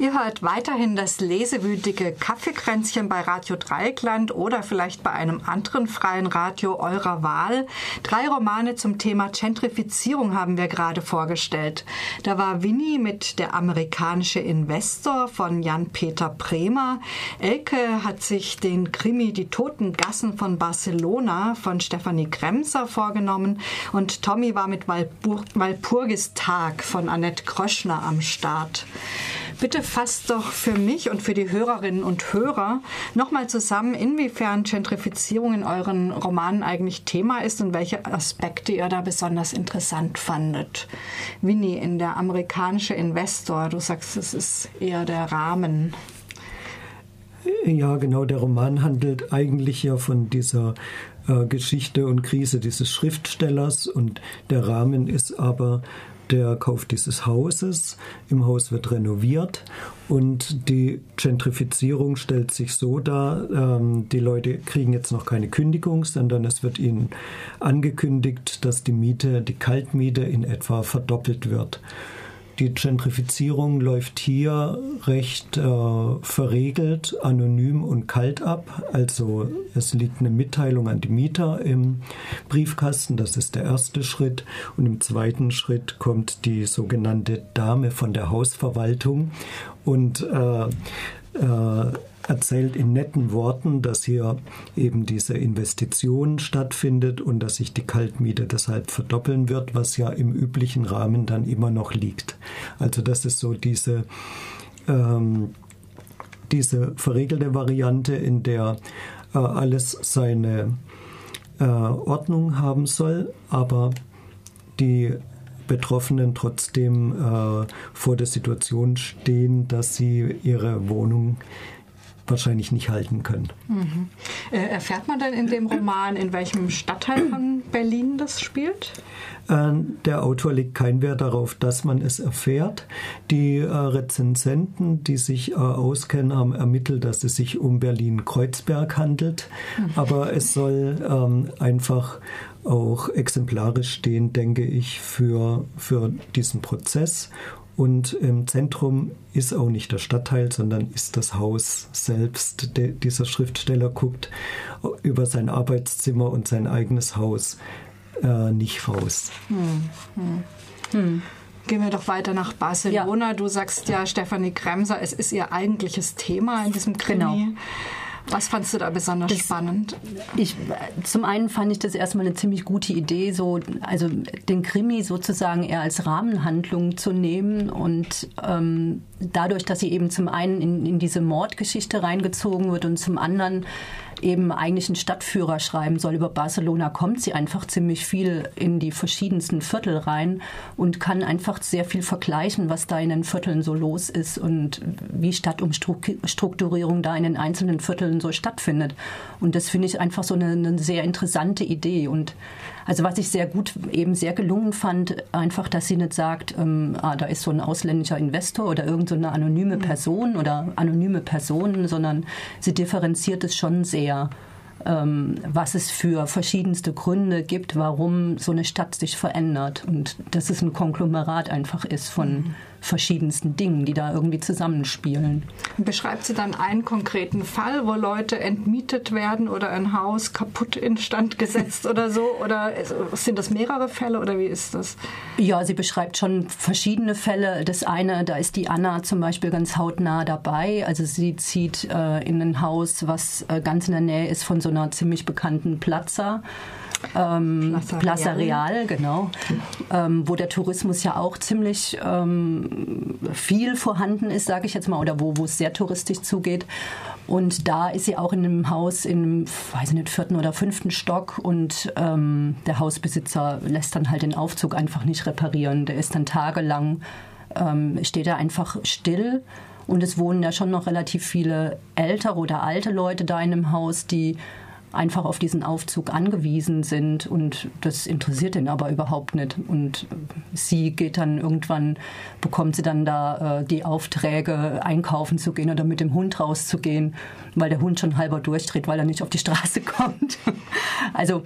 Ihr hört weiterhin das lesewütige Kaffeekränzchen bei Radio Dreieckland oder vielleicht bei einem anderen freien Radio eurer Wahl. Drei Romane zum Thema Gentrifizierung haben wir gerade vorgestellt. Da war Winnie mit Der amerikanische Investor von Jan-Peter Bremer. Elke hat sich den Krimi Die toten Gassen von Barcelona von Stefanie Kremser vorgenommen und Tommy war mit Walpur Walpurgis Tag von Annette Kröschner am Start. Bitte fasst doch für mich und für die Hörerinnen und Hörer nochmal zusammen, inwiefern Gentrifizierung in euren Romanen eigentlich Thema ist und welche Aspekte ihr da besonders interessant fandet. Winnie in der amerikanische Investor, du sagst, es ist eher der Rahmen. Ja, genau, der Roman handelt eigentlich ja von dieser äh, Geschichte und Krise dieses Schriftstellers und der Rahmen ist aber der Kauf dieses Hauses. Im Haus wird renoviert und die Gentrifizierung stellt sich so dar, ähm, die Leute kriegen jetzt noch keine Kündigung, sondern es wird ihnen angekündigt, dass die Miete, die Kaltmiete in etwa verdoppelt wird. Die Gentrifizierung läuft hier recht äh, verregelt, anonym und kalt ab. Also es liegt eine Mitteilung an die Mieter im Briefkasten, das ist der erste Schritt. Und im zweiten Schritt kommt die sogenannte Dame von der Hausverwaltung und äh, äh, erzählt in netten Worten, dass hier eben diese Investition stattfindet und dass sich die Kaltmiete deshalb verdoppeln wird, was ja im üblichen Rahmen dann immer noch liegt. Also das ist so diese, ähm, diese verregelte Variante, in der äh, alles seine äh, Ordnung haben soll, aber die Betroffenen trotzdem äh, vor der Situation stehen, dass sie ihre Wohnung wahrscheinlich nicht halten können. Mhm. Äh, erfährt man denn in dem Roman, in welchem Stadtteil von Berlin das spielt? Äh, der Autor legt keinen Wert darauf, dass man es erfährt. Die äh, Rezensenten, die sich äh, auskennen, haben ermittelt, dass es sich um Berlin-Kreuzberg handelt. Mhm. Aber es soll ähm, einfach auch exemplarisch stehen, denke ich, für, für diesen Prozess und im Zentrum ist auch nicht der Stadtteil, sondern ist das Haus selbst. Der, dieser Schriftsteller guckt über sein Arbeitszimmer und sein eigenes Haus äh, nicht raus. Hm, hm, hm. Gehen wir doch weiter nach Barcelona. Ja. Du sagst ja, Stefanie Kremser, es ist ihr eigentliches Thema in diesem Krimi. Genau. Was fandst du da besonders das, spannend? Ich, zum einen fand ich das erstmal eine ziemlich gute Idee, so, also den Krimi sozusagen eher als Rahmenhandlung zu nehmen und ähm, dadurch, dass sie eben zum einen in, in diese Mordgeschichte reingezogen wird und zum anderen eben eigentlich einen Stadtführer schreiben soll über Barcelona, kommt sie einfach ziemlich viel in die verschiedensten Viertel rein und kann einfach sehr viel vergleichen, was da in den Vierteln so los ist und wie Stadtumstrukturierung da in den einzelnen Vierteln so stattfindet. Und das finde ich einfach so eine, eine sehr interessante Idee und also was ich sehr gut, eben sehr gelungen fand, einfach, dass sie nicht sagt, ähm, ah, da ist so ein ausländischer Investor oder irgendeine so anonyme mhm. Person oder anonyme Personen, sondern sie differenziert es schon sehr ähm, was es für verschiedenste Gründe gibt, warum so eine Stadt sich verändert. Und dass es ein Konglomerat einfach ist von mhm verschiedensten Dingen, die da irgendwie zusammenspielen. Beschreibt sie dann einen konkreten Fall, wo Leute entmietet werden oder ein Haus kaputt instand gesetzt oder so? Oder sind das mehrere Fälle oder wie ist das? Ja, sie beschreibt schon verschiedene Fälle. Das eine, da ist die Anna zum Beispiel ganz hautnah dabei. Also sie zieht äh, in ein Haus, was äh, ganz in der Nähe ist von so einer ziemlich bekannten Plaza ähm, Plaza, Plaza Real. Real, genau, ähm, wo der Tourismus ja auch ziemlich ähm, viel vorhanden ist, sage ich jetzt mal, oder wo, wo es sehr touristisch zugeht. Und da ist sie auch in einem Haus im, weiß ich nicht, vierten oder fünften Stock und ähm, der Hausbesitzer lässt dann halt den Aufzug einfach nicht reparieren. Der ist dann tagelang, ähm, steht er einfach still. Und es wohnen ja schon noch relativ viele ältere oder alte Leute da in einem Haus, die einfach auf diesen Aufzug angewiesen sind und das interessiert ihn aber überhaupt nicht. Und sie geht dann irgendwann, bekommt sie dann da äh, die Aufträge, einkaufen zu gehen oder mit dem Hund rauszugehen, weil der Hund schon halber durchdreht, weil er nicht auf die Straße kommt. also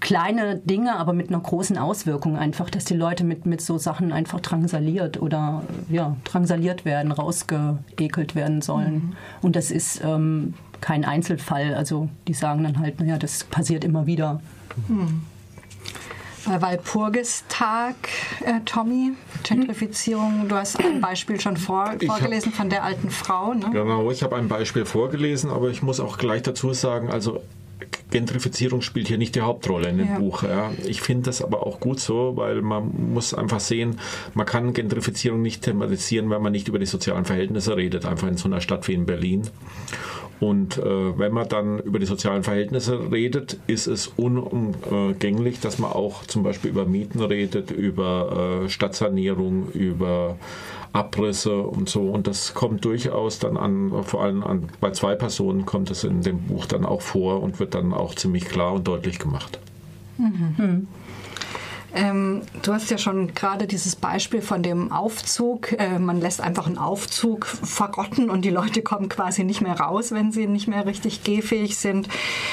kleine Dinge, aber mit einer großen Auswirkung einfach, dass die Leute mit, mit so Sachen einfach drangsaliert oder ja, drangsaliert werden, rausgeekelt werden sollen. Mhm. Und das ist ähm, kein Einzelfall. Also die sagen dann halt, naja, das passiert immer wieder. Mhm. Bei Walpurgistag, äh, Tommy, Gentrifizierung, du hast ein Beispiel schon vor, vorgelesen hab, von der alten Frau. Ne? Genau, ich habe ein Beispiel vorgelesen, aber ich muss auch gleich dazu sagen, also Gentrifizierung spielt hier nicht die Hauptrolle in dem ja. Buch. Ja. Ich finde das aber auch gut so, weil man muss einfach sehen, man kann Gentrifizierung nicht thematisieren, wenn man nicht über die sozialen Verhältnisse redet, einfach in so einer Stadt wie in Berlin. Und äh, wenn man dann über die sozialen Verhältnisse redet, ist es unumgänglich, dass man auch zum Beispiel über Mieten redet, über äh, Stadtsanierung, über Abrisse und so. Und das kommt durchaus dann an, vor allem an, bei zwei Personen kommt es in dem Buch dann auch vor und wird dann auch ziemlich klar und deutlich gemacht. Mhm. Hm. Ähm, du hast ja schon gerade dieses Beispiel von dem Aufzug. Äh, man lässt einfach einen Aufzug verrotten und die Leute kommen quasi nicht mehr raus, wenn sie nicht mehr richtig gehfähig sind.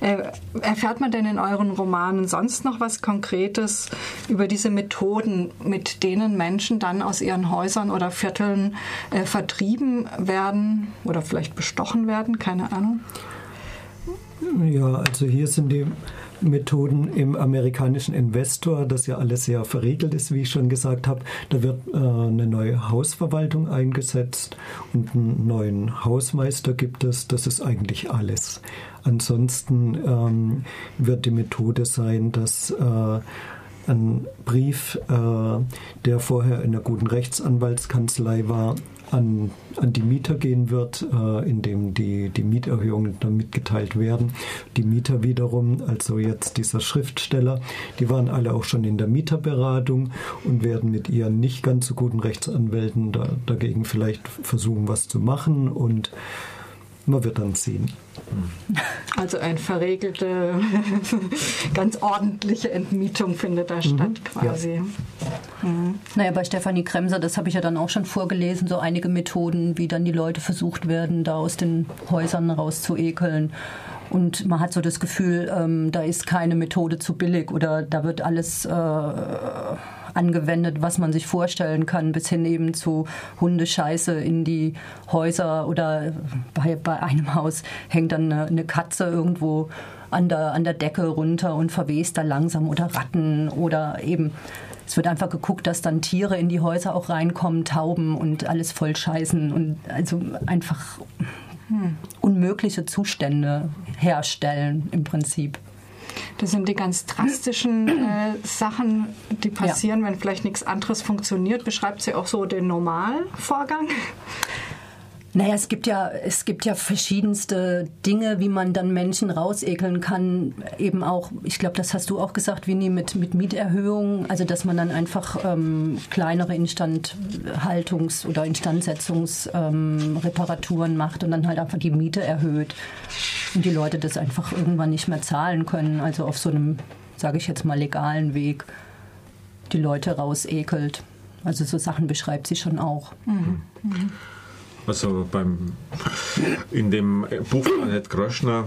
Äh, erfährt man denn in euren Romanen sonst noch was Konkretes über diese Methoden, mit denen Menschen dann aus ihren Häusern oder Vierteln äh, vertrieben werden oder vielleicht bestochen werden? Keine Ahnung. Ja, also hier sind die Methoden im amerikanischen Investor, das ja alles sehr verriegelt ist, wie ich schon gesagt habe. Da wird äh, eine neue Hausverwaltung eingesetzt und einen neuen Hausmeister gibt es. Das ist eigentlich alles. Ansonsten ähm, wird die Methode sein, dass äh, ein Brief, äh, der vorher in einer guten Rechtsanwaltskanzlei war, an, an die Mieter gehen wird, äh, indem die, die Mieterhöhungen dann mitgeteilt werden. Die Mieter wiederum, also jetzt dieser Schriftsteller, die waren alle auch schon in der Mieterberatung und werden mit ihren nicht ganz so guten Rechtsanwälten da, dagegen vielleicht versuchen, was zu machen und man wird dann sehen. Also eine verregelte, ganz ordentliche Entmietung findet da mhm. statt quasi. Ja. Mhm. Naja, bei Stefanie Kremser, das habe ich ja dann auch schon vorgelesen, so einige Methoden, wie dann die Leute versucht werden, da aus den Häusern rauszuekeln. Und man hat so das Gefühl, ähm, da ist keine Methode zu billig oder da wird alles äh, angewendet, was man sich vorstellen kann, bis hin eben zu Hundescheiße in die Häuser oder bei, bei einem Haus hängt dann eine, eine Katze irgendwo an der, an der Decke runter und verwest da langsam oder Ratten oder eben es wird einfach geguckt, dass dann Tiere in die Häuser auch reinkommen, Tauben und alles voll scheißen und also einfach hm, unmögliche Zustände herstellen im Prinzip. Das sind die ganz drastischen äh, Sachen, die passieren, ja. wenn vielleicht nichts anderes funktioniert. Beschreibt sie auch so den Normalvorgang? Naja, es gibt ja, es gibt ja verschiedenste Dinge, wie man dann Menschen rausekeln kann. Eben auch, ich glaube, das hast du auch gesagt, Winnie, mit, mit Mieterhöhungen. Also, dass man dann einfach ähm, kleinere Instandhaltungs- oder Instandsetzungsreparaturen ähm, macht und dann halt einfach die Miete erhöht. Und die Leute das einfach irgendwann nicht mehr zahlen können. Also auf so einem, sage ich jetzt mal, legalen Weg die Leute rausekelt. Also so Sachen beschreibt sie schon auch. Mhm. Mhm. Also beim, in dem Buch von Annette Gröschner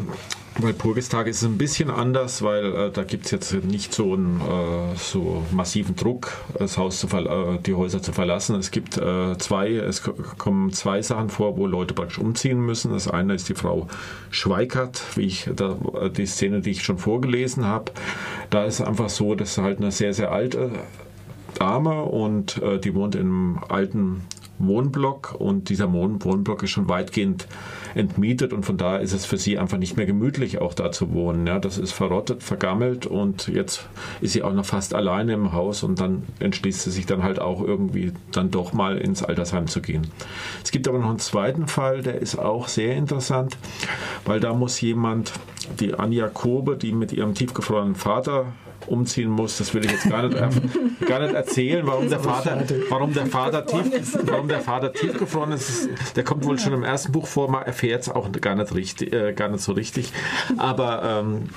bei Purgestag ist es ein bisschen anders, weil äh, da gibt es jetzt nicht so einen äh, so massiven Druck, das Haus zu äh, die Häuser zu verlassen. Es gibt äh, zwei, es kommen zwei Sachen vor, wo Leute praktisch umziehen müssen. Das eine ist die Frau Schweikert, wie ich da, die Szene, die ich schon vorgelesen habe. Da ist einfach so, dass halt eine sehr, sehr alte Dame und äh, die wohnt in einem alten Wohnblock und dieser Wohnblock ist schon weitgehend entmietet und von daher ist es für sie einfach nicht mehr gemütlich, auch da zu wohnen. Ja, das ist verrottet, vergammelt und jetzt ist sie auch noch fast alleine im Haus und dann entschließt sie sich dann halt auch irgendwie dann doch mal ins Altersheim zu gehen. Es gibt aber noch einen zweiten Fall, der ist auch sehr interessant, weil da muss jemand, die Anja Kobe, die mit ihrem tiefgefrorenen Vater umziehen muss, das will ich jetzt gar nicht, gar nicht erzählen, warum der Vater, warum der Vater tief, warum der Vater tiefgefroren ist. Der kommt wohl schon im ersten Buch vor, man erfährt es auch gar nicht richtig, äh, gar nicht so richtig. Aber ähm,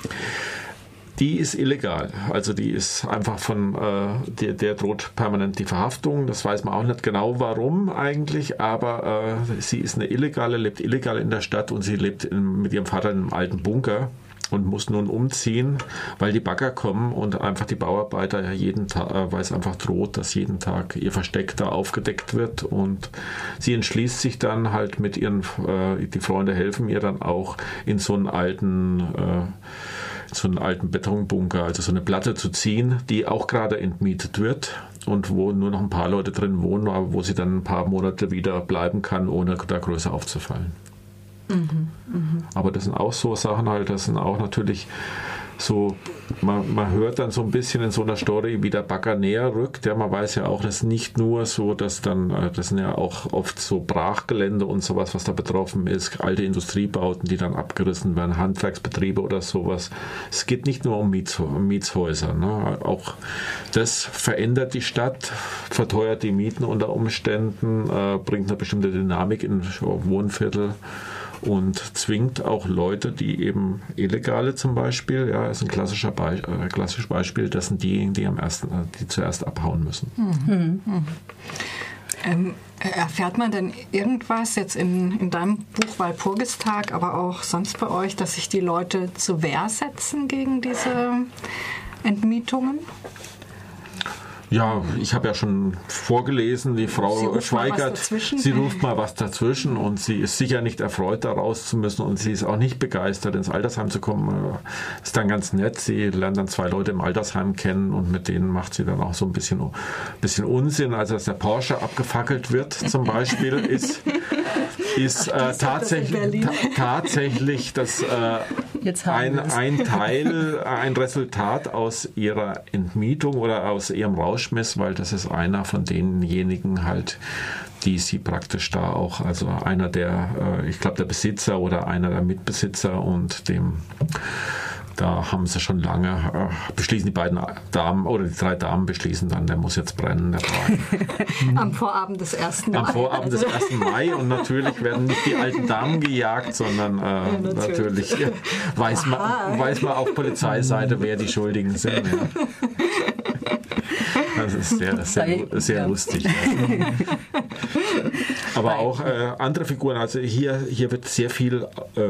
die ist illegal. Also die ist einfach von, äh, der, der droht permanent die Verhaftung. Das weiß man auch nicht genau warum eigentlich, aber äh, sie ist eine Illegale, lebt illegal in der Stadt und sie lebt in, mit ihrem Vater in einem alten Bunker und muss nun umziehen, weil die Bagger kommen und einfach die Bauarbeiter ja jeden Tag, äh, weil es einfach droht, dass jeden Tag ihr Versteck da aufgedeckt wird und sie entschließt sich dann halt mit ihren, äh, die Freunde helfen ihr dann auch in so einen alten äh, so einen alten Betonbunker, also so eine Platte zu ziehen, die auch gerade entmietet wird und wo nur noch ein paar Leute drin wohnen, aber wo sie dann ein paar Monate wieder bleiben kann, ohne da größer aufzufallen. Mhm, mh. Aber das sind auch so Sachen halt, das sind auch natürlich so, man, man hört dann so ein bisschen in so einer Story, wie der Bagger näher rückt. Ja, man weiß ja auch, dass nicht nur so, dass dann, äh, das sind ja auch oft so Brachgelände und sowas, was da betroffen ist, alte Industriebauten, die dann abgerissen werden, Handwerksbetriebe oder sowas. Es geht nicht nur um, Miets, um Mietshäuser. Ne? Auch das verändert die Stadt, verteuert die Mieten unter Umständen, äh, bringt eine bestimmte Dynamik in Wohnviertel und zwingt auch Leute, die eben Illegale zum Beispiel, ja, ist ein klassischer Be äh, klassisches Beispiel, das sind diejenigen, die am ersten, äh, die zuerst abhauen müssen. Mhm. Mhm. Ähm, erfährt man denn irgendwas jetzt in, in deinem Buch Walpurgistag, aber auch sonst bei euch, dass sich die Leute zur Wehr setzen gegen diese Entmietungen? Ja, ich habe ja schon vorgelesen, die Frau Schweigert, sie ruft mal was dazwischen und sie ist sicher nicht erfreut, da raus zu müssen und sie ist auch nicht begeistert, ins Altersheim zu kommen. Ist dann ganz nett. Sie lernt dann zwei Leute im Altersheim kennen und mit denen macht sie dann auch so ein bisschen, bisschen Unsinn. Also, dass der Porsche abgefackelt wird zum Beispiel, ist, ist äh, tatsächlich, ta tatsächlich das, äh, ein, ein Teil, ein Resultat aus ihrer Entmietung oder aus ihrem Raus Rauschmiss, weil das ist einer von denjenigen halt, die sie praktisch da auch, also einer der, äh, ich glaube der Besitzer oder einer der Mitbesitzer und dem da haben sie schon lange, äh, beschließen die beiden Damen oder die drei Damen beschließen dann, der muss jetzt brennen, der Wagen. Am Vorabend des 1. Mai. Am Vorabend des 1. Mai und natürlich werden nicht die alten Damen gejagt, sondern äh, ja, natürlich, natürlich weiß, man, weiß man auf Polizeiseite, wer die Schuldigen sind. Ja. Das ist sehr, sehr, sehr lustig. Aber auch äh, andere Figuren, also hier, hier wird sehr viel äh,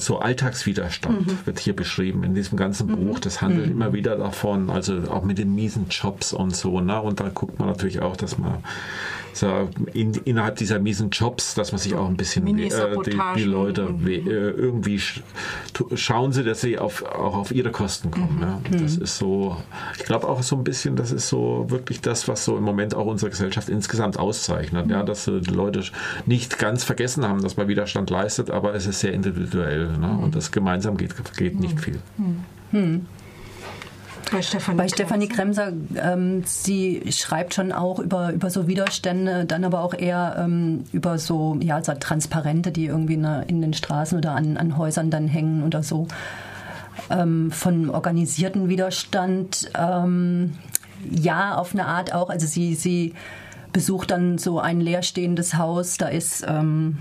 so Alltagswiderstand mhm. wird hier beschrieben in diesem ganzen Buch. Mhm. Das handelt mhm. immer wieder davon, also auch mit den miesen Jobs und so. Ne? Und da guckt man natürlich auch, dass man so in, innerhalb dieser miesen Jobs, dass man sich auch ein bisschen äh, die, die, Leute mhm. äh, irgendwie sch schauen sie, dass sie auf, auch auf ihre Kosten kommen. Mhm. Ja. Das mhm. ist so, ich glaube auch so ein bisschen, das ist so wirklich das, was so im Moment auch unsere Gesellschaft insgesamt auszeichnet. Mhm. Ja, dass äh, die Leute nicht ganz vergessen haben, dass man Widerstand leistet, aber es ist sehr individuell. Ne? Und das gemeinsam geht, geht nicht viel. Hm. Bei Stefanie, Bei Stefanie Kremser, ähm, sie schreibt schon auch über, über so Widerstände, dann aber auch eher ähm, über so, ja, so Transparente, die irgendwie in, in, den Straßen oder an, an Häusern dann hängen oder so. Ähm, von organisierten Widerstand, ähm, ja, auf eine Art auch. Also sie, sie besucht dann so ein leerstehendes Haus, da ist ähm,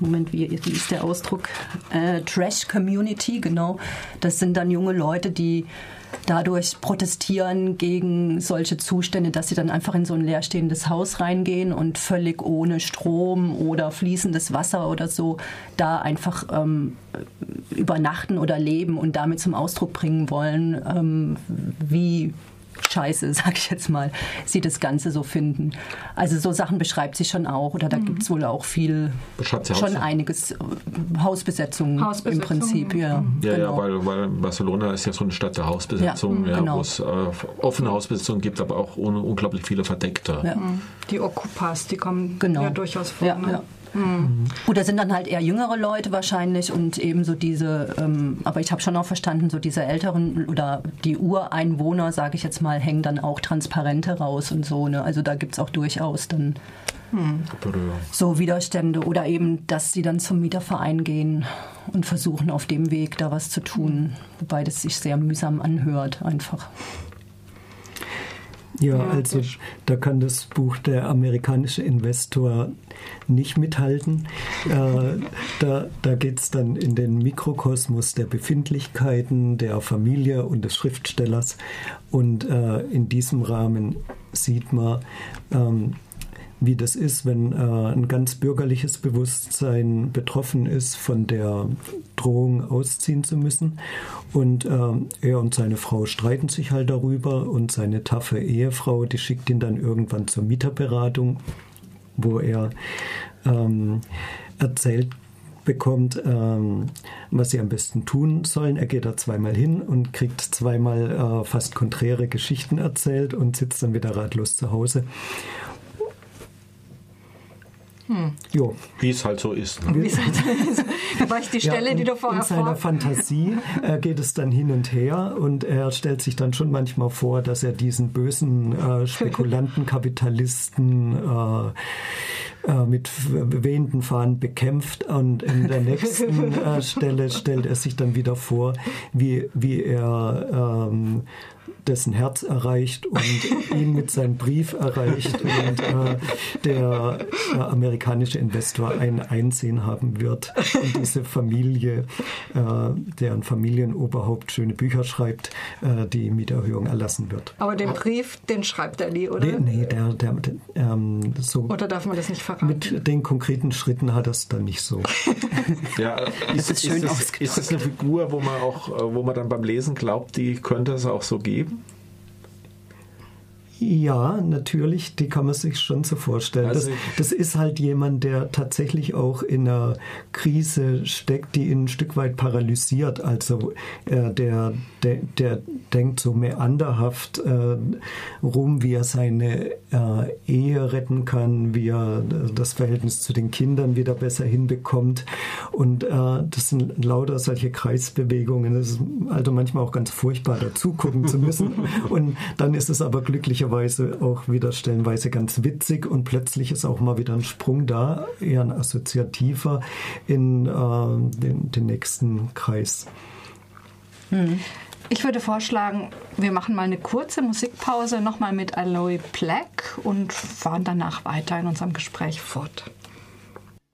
Moment, wie, wie, ist der Ausdruck? Äh, Trash Community, genau. Das sind dann junge Leute, die dadurch protestieren gegen solche Zustände, dass sie dann einfach in so ein leerstehendes Haus reingehen und völlig ohne Strom oder fließendes Wasser oder so da einfach ähm, übernachten oder leben und damit zum Ausdruck bringen wollen, ähm, wie scheiße, sag ich jetzt mal, sie das Ganze so finden. Also so Sachen beschreibt sie schon auch oder da mhm. gibt es wohl auch viel, schon einiges, äh, Hausbesetzung, im Prinzip. Ja, mhm. ja, genau. ja weil, weil, Barcelona ist ja so eine Stadt der Hausbesetzung, ja, genau. wo es äh, offene Hausbesetzung gibt, aber auch un unglaublich viele verdeckte. Ja. Die Okupas, die kommen genau. ja durchaus vor. Ne? Mhm. Gut, sind dann halt eher jüngere Leute wahrscheinlich und eben so diese, ähm, aber ich habe schon auch verstanden, so diese älteren oder die Ureinwohner, sage ich jetzt mal, hängen dann auch Transparente raus und so. Ne? Also da gibt es auch durchaus dann hm. so Widerstände oder eben, dass sie dann zum Mieterverein gehen und versuchen auf dem Weg da was zu tun, wobei das sich sehr mühsam anhört einfach. Ja, also da kann das Buch Der amerikanische Investor nicht mithalten. Äh, da da geht es dann in den Mikrokosmos der Befindlichkeiten, der Familie und des Schriftstellers. Und äh, in diesem Rahmen sieht man, ähm, wie das ist, wenn äh, ein ganz bürgerliches Bewusstsein betroffen ist, von der Drohung ausziehen zu müssen. Und äh, er und seine Frau streiten sich halt darüber und seine taffe Ehefrau, die schickt ihn dann irgendwann zur Mieterberatung, wo er ähm, erzählt bekommt, ähm, was sie am besten tun sollen. Er geht da zweimal hin und kriegt zweimal äh, fast konträre Geschichten erzählt und sitzt dann wieder ratlos zu Hause. Hm. Jo. Wie es halt so ist. Ne? Wie es halt so ist. Da war ich die Stelle, ja, die du vorher In seiner Fantasie äh, geht es dann hin und her und er stellt sich dann schon manchmal vor, dass er diesen bösen äh, Spekulanten, Kapitalisten äh, äh, mit wehenden Fahnen bekämpft und in der nächsten äh, Stelle stellt er sich dann wieder vor, wie, wie er ähm, dessen Herz erreicht und ihn mit seinem Brief erreicht und äh, der äh, amerikanische Investor ein Einsehen haben wird und diese Familie, äh, deren Familienoberhaupt schöne Bücher schreibt, äh, die Mieterhöhung erlassen wird. Aber den Brief, den schreibt er nie, oder? Nee, nee der, der, der ähm, so oder darf man das nicht verraten? Mit den konkreten Schritten hat es dann nicht so. ja, ist, ist, ist, das, ist das eine Figur, wo man auch, wo man dann beim Lesen glaubt, die könnte es auch so geben? Ja, natürlich, die kann man sich schon so vorstellen. Also das, das, ist halt jemand, der tatsächlich auch in einer Krise steckt, die ihn ein Stück weit paralysiert. Also äh, der, der, der denkt so meanderhaft äh, rum, wie er seine äh, Ehe retten kann, wie er das Verhältnis zu den Kindern wieder besser hinbekommt. Und äh, das sind lauter solche Kreisbewegungen. Es ist also manchmal auch ganz furchtbar, dazu gucken zu müssen. Und dann ist es aber glücklicherweise möglicherweise auch wieder stellenweise ganz witzig und plötzlich ist auch mal wieder ein Sprung da, eher ein assoziativer in äh, den, den, nächsten Kreis. Hm. Ich würde vorschlagen, wir machen mal eine kurze Musikpause nochmal mit Aloe Black und fahren danach weiter in unserem Gespräch fort.